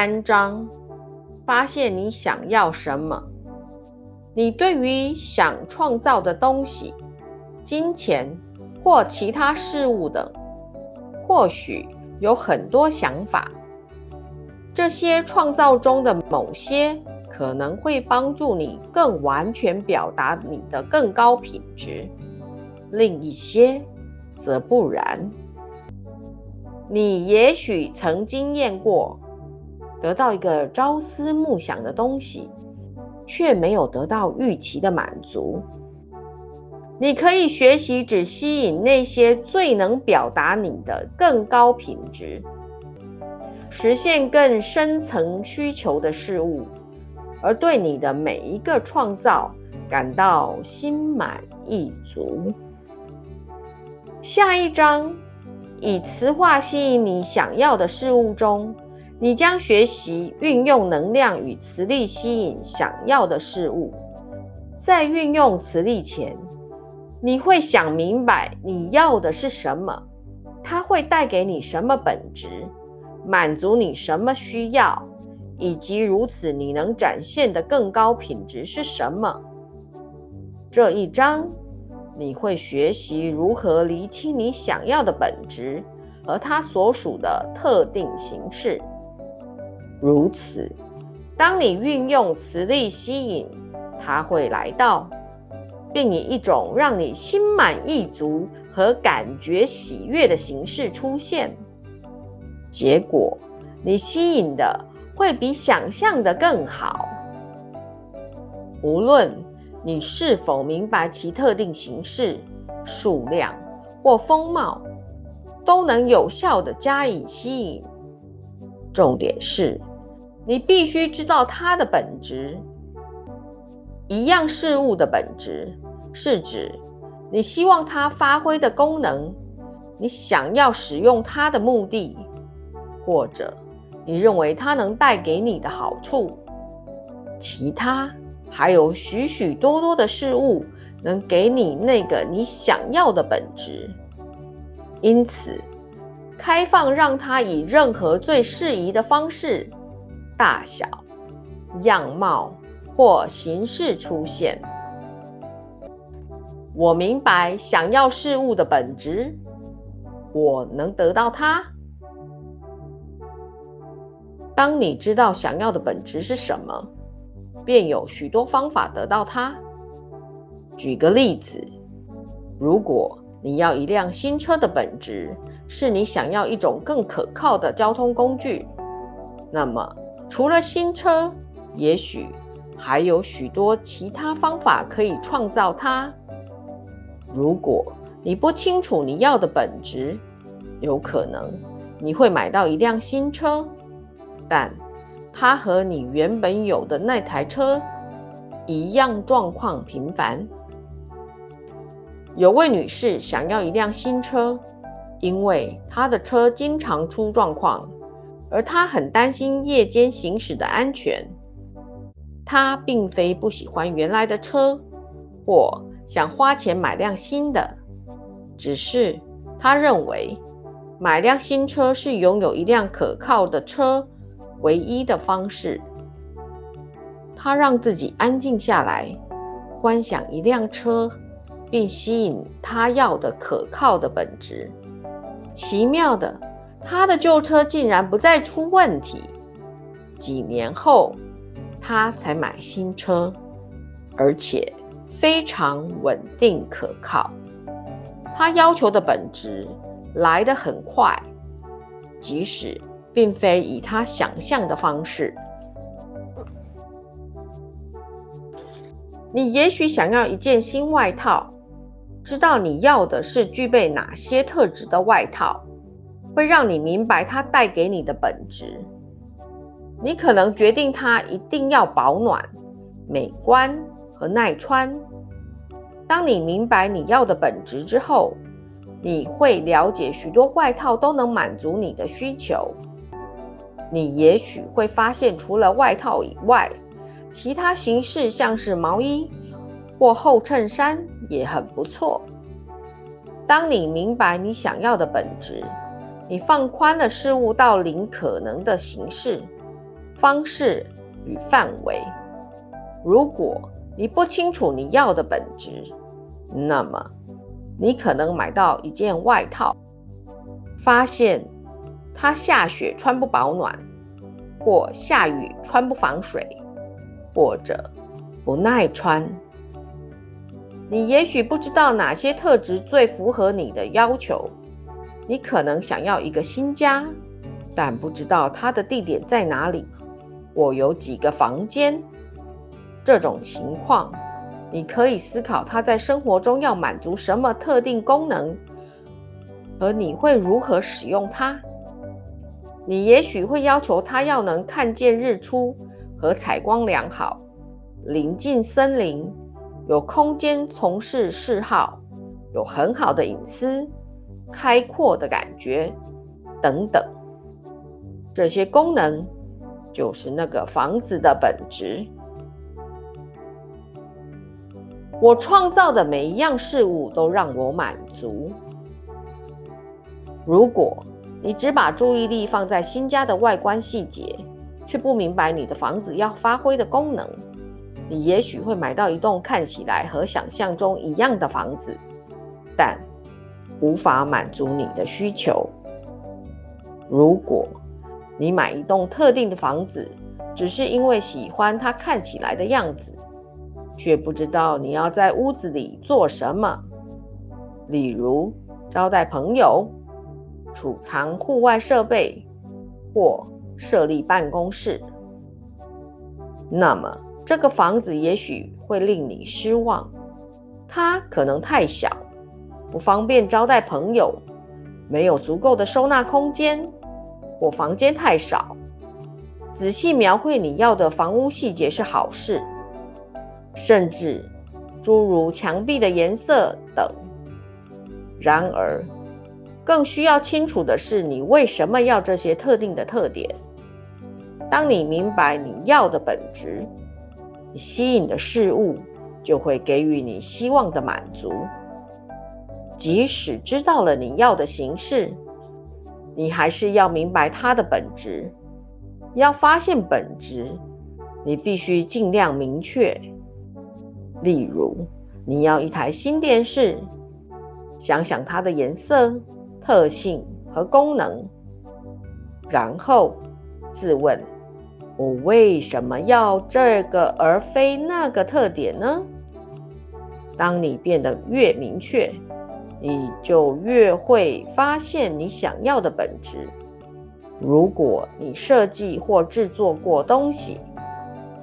三章，发现你想要什么。你对于想创造的东西、金钱或其他事物等，或许有很多想法。这些创造中的某些可能会帮助你更完全表达你的更高品质，另一些则不然。你也许曾经验过得到一个朝思暮想的东西，却没有得到预期的满足。你可以学习只吸引那些最能表达你的更高品质、实现更深层需求的事物，而对你的每一个创造感到心满意足。下一章。以磁化吸引你想要的事物中，你将学习运用能量与磁力吸引想要的事物。在运用磁力前，你会想明白你要的是什么，它会带给你什么本质，满足你什么需要，以及如此你能展现的更高品质是什么。这一章。你会学习如何厘清你想要的本质和它所属的特定形式。如此，当你运用磁力吸引，它会来到，并以一种让你心满意足和感觉喜悦的形式出现。结果，你吸引的会比想象的更好。无论。你是否明白其特定形式、数量或风貌都能有效地加以吸引？重点是，你必须知道它的本质。一样事物的本质是指你希望它发挥的功能，你想要使用它的目的，或者你认为它能带给你的好处。其他。还有许许多多的事物能给你那个你想要的本质，因此，开放让它以任何最适宜的方式、大小、样貌或形式出现。我明白想要事物的本质，我能得到它。当你知道想要的本质是什么。便有许多方法得到它。举个例子，如果你要一辆新车的本质是你想要一种更可靠的交通工具，那么除了新车，也许还有许多其他方法可以创造它。如果你不清楚你要的本质，有可能你会买到一辆新车，但。它和你原本有的那台车一样，状况平凡。有位女士想要一辆新车，因为他的车经常出状况，而他很担心夜间行驶的安全。他并非不喜欢原来的车，或想花钱买辆新的，只是他认为买辆新车是拥有一辆可靠的车。唯一的方式，他让自己安静下来，观想一辆车，并吸引他要的可靠的本质。奇妙的，他的旧车竟然不再出问题。几年后，他才买新车，而且非常稳定可靠。他要求的本质来得很快，即使。并非以他想象的方式。你也许想要一件新外套，知道你要的是具备哪些特质的外套，会让你明白它带给你的本质。你可能决定它一定要保暖、美观和耐穿。当你明白你要的本质之后，你会了解许多外套都能满足你的需求。你也许会发现，除了外套以外，其他形式像是毛衣或厚衬衫也很不错。当你明白你想要的本质，你放宽了事物到零可能的形式，方式与范围。如果你不清楚你要的本质，那么你可能买到一件外套，发现它下雪穿不保暖，或下雨穿不防水，或者不耐穿。你也许不知道哪些特质最符合你的要求。你可能想要一个新家，但不知道它的地点在哪里。我有几个房间。这种情况，你可以思考它在生活中要满足什么特定功能，而你会如何使用它。你也许会要求它要能看见日出和采光良好，临近森林。有空间从事嗜好，有很好的隐私，开阔的感觉，等等，这些功能就是那个房子的本质。我创造的每一样事物都让我满足。如果你只把注意力放在新家的外观细节，却不明白你的房子要发挥的功能。你也许会买到一栋看起来和想象中一样的房子，但无法满足你的需求。如果你买一栋特定的房子，只是因为喜欢它看起来的样子，却不知道你要在屋子里做什么，例如招待朋友、储藏户外设备或设立办公室，那么。这个房子也许会令你失望，它可能太小，不方便招待朋友，没有足够的收纳空间，或房间太少。仔细描绘你要的房屋细节是好事，甚至诸如墙壁的颜色等。然而，更需要清楚的是你为什么要这些特定的特点。当你明白你要的本质。吸引的事物就会给予你希望的满足。即使知道了你要的形式，你还是要明白它的本质。要发现本质，你必须尽量明确。例如，你要一台新电视，想想它的颜色、特性和功能，然后自问。我为什么要这个而非那个特点呢？当你变得越明确，你就越会发现你想要的本质。如果你设计或制作过东西，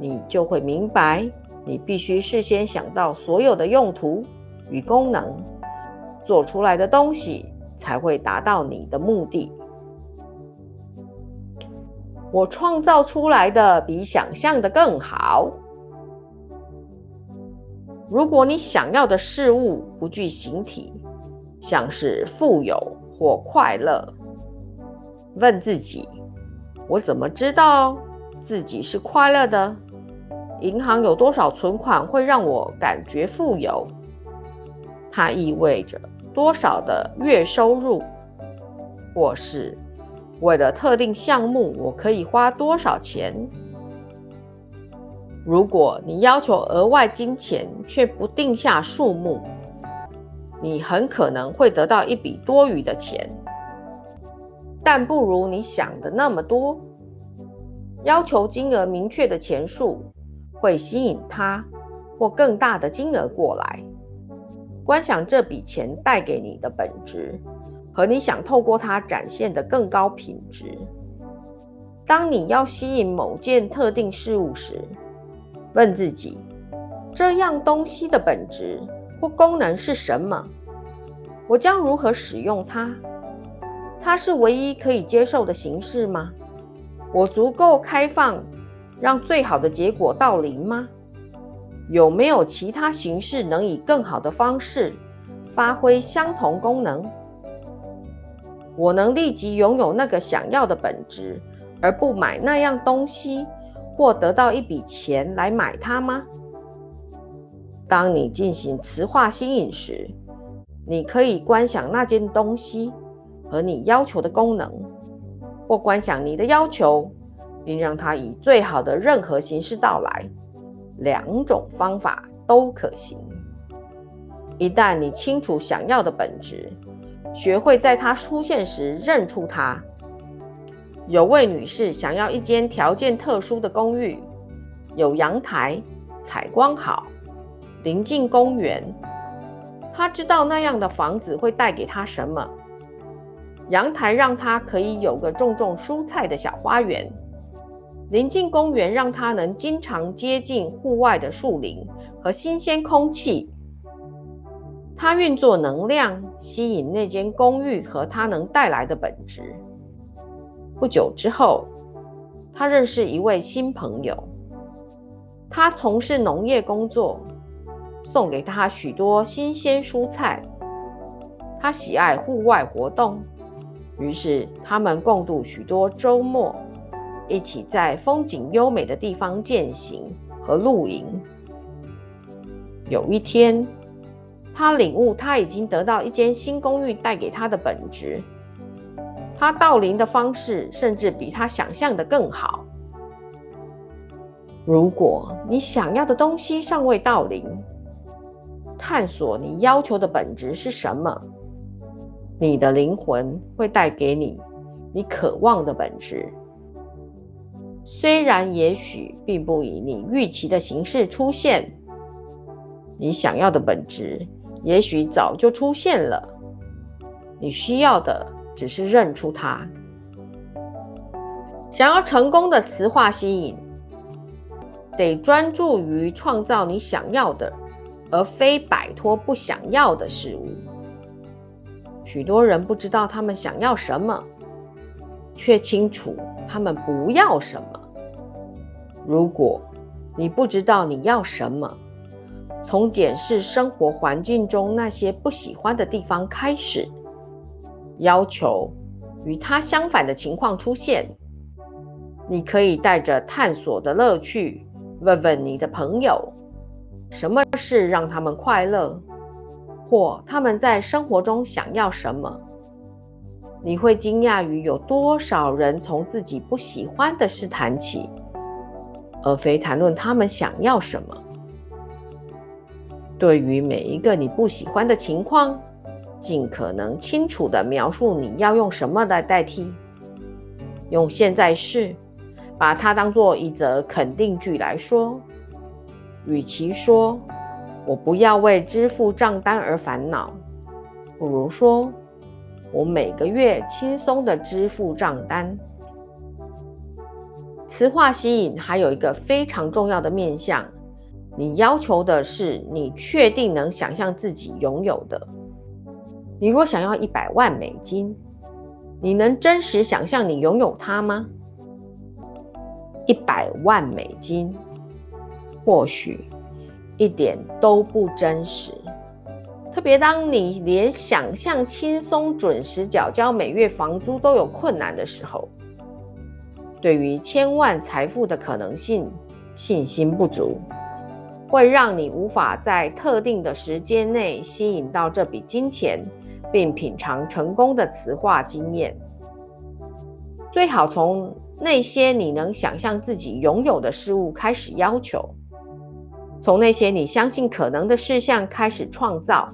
你就会明白，你必须事先想到所有的用途与功能，做出来的东西才会达到你的目的。我创造出来的比想象的更好。如果你想要的事物不具形体，像是富有或快乐，问自己：我怎么知道自己是快乐的？银行有多少存款会让我感觉富有？它意味着多少的月收入，或是？为了特定项目，我可以花多少钱？如果你要求额外金钱却不定下数目，你很可能会得到一笔多余的钱，但不如你想的那么多。要求金额明确的钱数会吸引他或更大的金额过来。观想这笔钱带给你的本质。和你想透过它展现的更高品质。当你要吸引某件特定事物时，问自己：这样东西的本质或功能是什么？我将如何使用它？它是唯一可以接受的形式吗？我足够开放，让最好的结果到临吗？有没有其他形式能以更好的方式发挥相同功能？我能立即拥有那个想要的本质，而不买那样东西，或得到一笔钱来买它吗？当你进行磁化吸引时，你可以观想那件东西和你要求的功能，或观想你的要求并让它以最好的任何形式到来。两种方法都可行。一旦你清楚想要的本质，学会在它出现时认出它。有位女士想要一间条件特殊的公寓，有阳台，采光好，临近公园。她知道那样的房子会带给她什么。阳台让她可以有个种种蔬菜的小花园，临近公园让她能经常接近户外的树林和新鲜空气。他运作能量，吸引那间公寓和它能带来的本质。不久之后，他认识一位新朋友。他从事农业工作，送给他许多新鲜蔬菜。他喜爱户外活动，于是他们共度许多周末，一起在风景优美的地方践行和露营。有一天，他领悟他已经得到一间新公寓带给他的本质。他到临的方式甚至比他想象的更好。如果你想要的东西尚未到临，探索你要求的本质是什么，你的灵魂会带给你你渴望的本质。虽然也许并不以你预期的形式出现，你想要的本质也许早就出现了。你需要的。只是认出它。想要成功的磁化吸引，得专注于创造你想要的，而非摆脱不想要的事物。许多人不知道他们想要什么，却清楚他们不要什么。如果你不知道你要什么，从检视生活环境中那些不喜欢的地方开始。要求与他相反的情况出现，你可以带着探索的乐趣问问你的朋友，什么事让他们快乐，或他们在生活中想要什么。你会惊讶于有多少人从自己不喜欢的事谈起，而非谈论他们想要什么。对于每一个你不喜欢的情况。尽可能清楚地描述你要用什么来代替。用现在式，把它当做一则肯定句来说。与其说“我不要为支付账单而烦恼”，不如说“我每个月轻松地支付账单”。磁化吸引还有一个非常重要的面向，你要求的是你确定能想象自己拥有的。你若想要一百万美金，你能真实想象你拥有它吗？一百万美金，或许一点都不真实。特别当你连想象轻松准时缴交每月房租都有困难的时候，对于千万财富的可能性信心不足，会让你无法在特定的时间内吸引到这笔金钱。并品尝成功的磁化经验。最好从那些你能想象自己拥有的事物开始要求，从那些你相信可能的事项开始创造。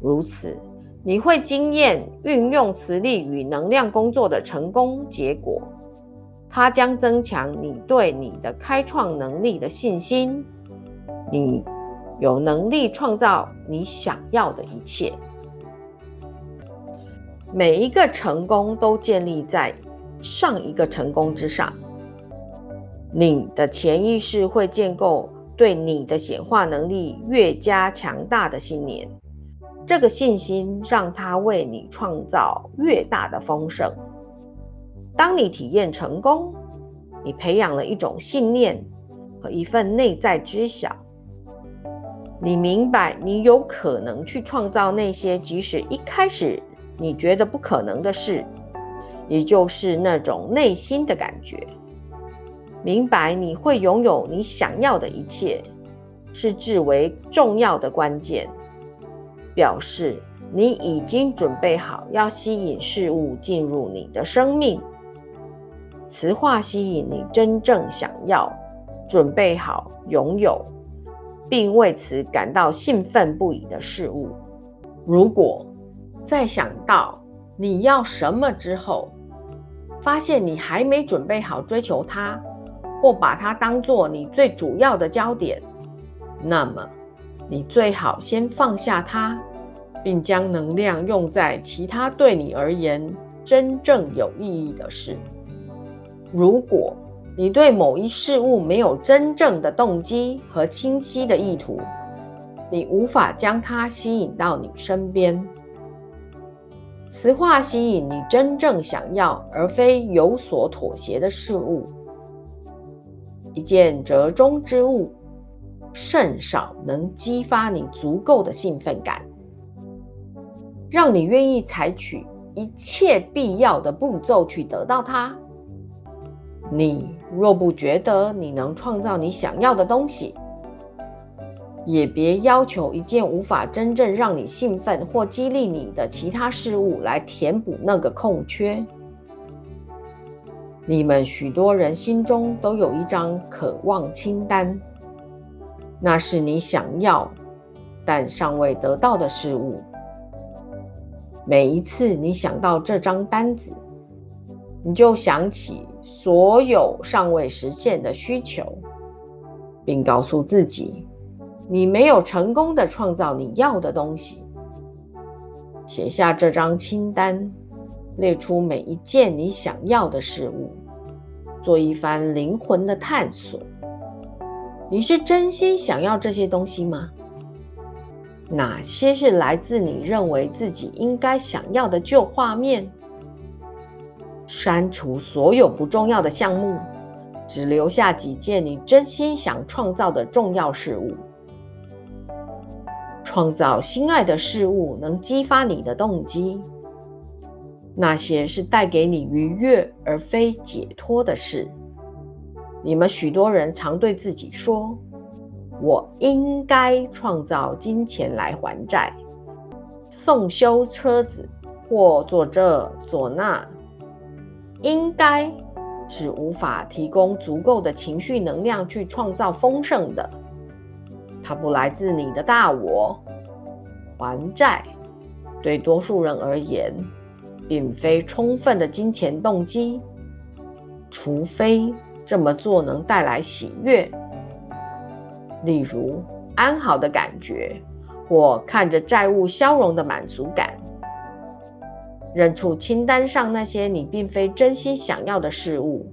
如此，你会经验运用磁力与能量工作的成功结果。它将增强你对你的开创能力的信心。你有能力创造你想要的一切。每一个成功都建立在上一个成功之上。你的潜意识会建构对你的显化能力越加强大的信念，这个信心让它为你创造越大的丰盛。当你体验成功，你培养了一种信念和一份内在知晓。你明白，你有可能去创造那些即使一开始。你觉得不可能的事，也就是那种内心的感觉。明白你会拥有你想要的一切，是至为重要的关键。表示你已经准备好要吸引事物进入你的生命。磁化吸引你真正想要、准备好拥有，并为此感到兴奋不已的事物。如果在想到你要什么之后，发现你还没准备好追求它，或把它当做你最主要的焦点，那么你最好先放下它，并将能量用在其他对你而言真正有意义的事。如果你对某一事物没有真正的动机和清晰的意图，你无法将它吸引到你身边。磁化吸引你真正想要，而非有所妥协的事物。一件折中之物，甚少能激发你足够的兴奋感，让你愿意采取一切必要的步骤去得到它。你若不觉得你能创造你想要的东西，也别要求一件无法真正让你兴奋或激励你的其他事物来填补那个空缺。你们许多人心中都有一张渴望清单，那是你想要但尚未得到的事物。每一次你想到这张单子，你就想起所有尚未实现的需求，并告诉自己。你没有成功的创造你要的东西。写下这张清单，列出每一件你想要的事物，做一番灵魂的探索。你是真心想要这些东西吗？哪些是来自你认为自己应该想要的旧画面？删除所有不重要的项目，只留下几件你真心想创造的重要事物。创造心爱的事物能激发你的动机，那些是带给你愉悦而非解脱的事。你们许多人常对自己说：“我应该创造金钱来还债、送修车子或做这做那。”应该是无法提供足够的情绪能量去创造丰盛的。它不来自你的大我。还债对多数人而言，并非充分的金钱动机，除非这么做能带来喜悦，例如安好的感觉，或看着债务消融的满足感。认出清单上那些你并非真心想要的事物，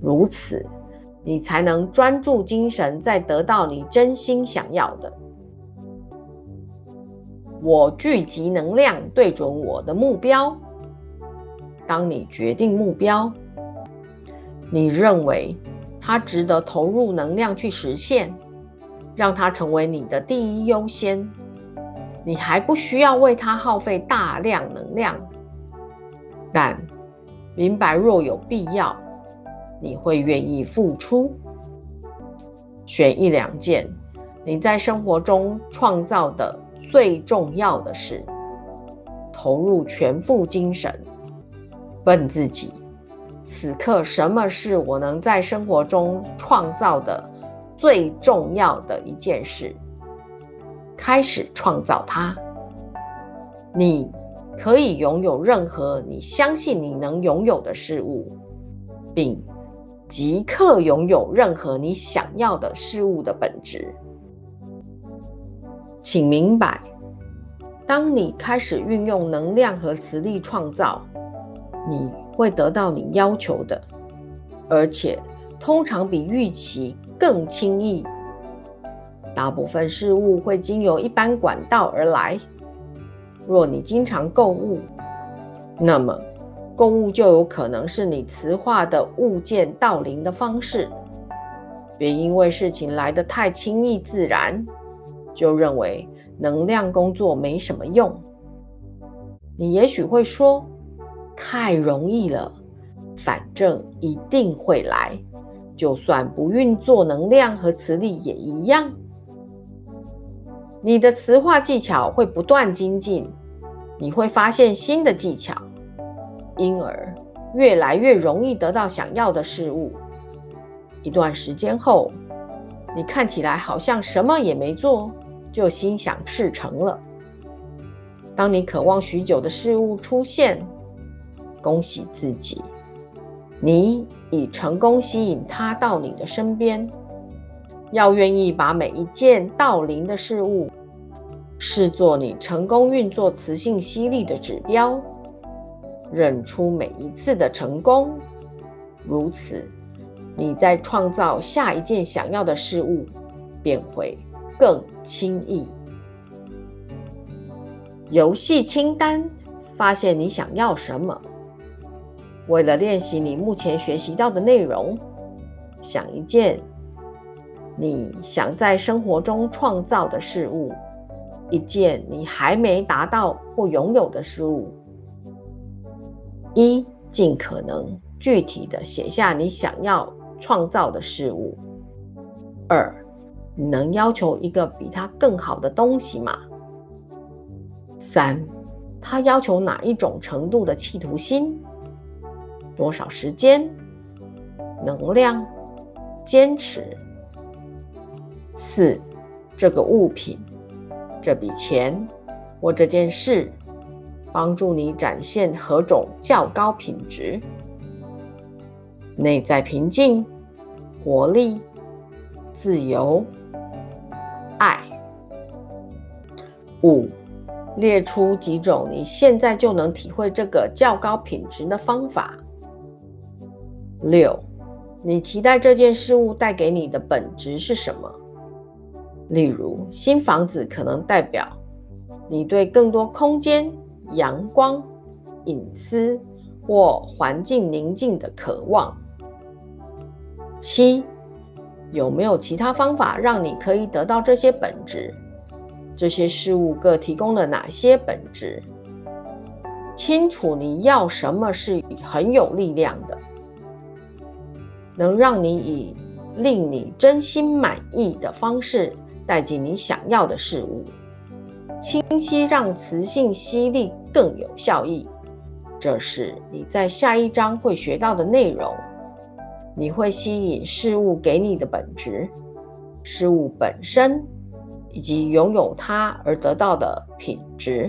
如此。你才能专注精神，在得到你真心想要的。我聚集能量，对准我的目标。当你决定目标，你认为它值得投入能量去实现，让它成为你的第一优先。你还不需要为它耗费大量能量，但明白若有必要。你会愿意付出，选一两件你在生活中创造的最重要的事，投入全副精神，问自己：此刻什么是我能在生活中创造的最重要的一件事？开始创造它。你可以拥有任何你相信你能拥有的事物，并。即刻拥有任何你想要的事物的本质。请明白，当你开始运用能量和磁力创造，你会得到你要求的，而且通常比预期更轻易。大部分事物会经由一般管道而来。若你经常购物，那么。购物就有可能是你磁化的物件到临的方式。别因为事情来得太轻易自然，就认为能量工作没什么用。你也许会说：“太容易了，反正一定会来，就算不运作能量和磁力也一样。”你的磁化技巧会不断精进，你会发现新的技巧。因而，越来越容易得到想要的事物。一段时间后，你看起来好像什么也没做，就心想事成了。当你渴望许久的事物出现，恭喜自己，你已成功吸引它到你的身边。要愿意把每一件到临的事物视作你成功运作磁性吸力的指标，认出每一次的成功，如此，你在创造下一件想要的事物便会更轻易。游戏清单，发现你想要什么。为了练习你目前学习到的内容，想一件。你想在生活中创造的事物，一件你还没达到或拥有的事物。一，尽可能具体的写下你想要创造的事物。二，你能要求一个比它更好的东西吗？三，它要求哪一种程度的企图心？多少时间？能量？坚持？四，这个物品、这笔钱或这件事，帮助你展现何种较高品质？内在平静、活力、自由、爱。五，列出几种你现在就能体会这个较高品质的方法。六，你期待这件事物带给你的本质是什么？例如，新房子可能代表你对更多空间、阳光、隐私或环境宁静的渴望。七，有没有其他方法让你可以得到这些本质？这些事物各提供了哪些本质？清楚你要什么是很有力量的，能让你以令你真心满意的方式。带进你想要的事物，清晰让磁性吸力更有效益。这是你在下一章会学到的内容。你会吸引事物给你的本质、事物本身以及拥有它而得到的品质。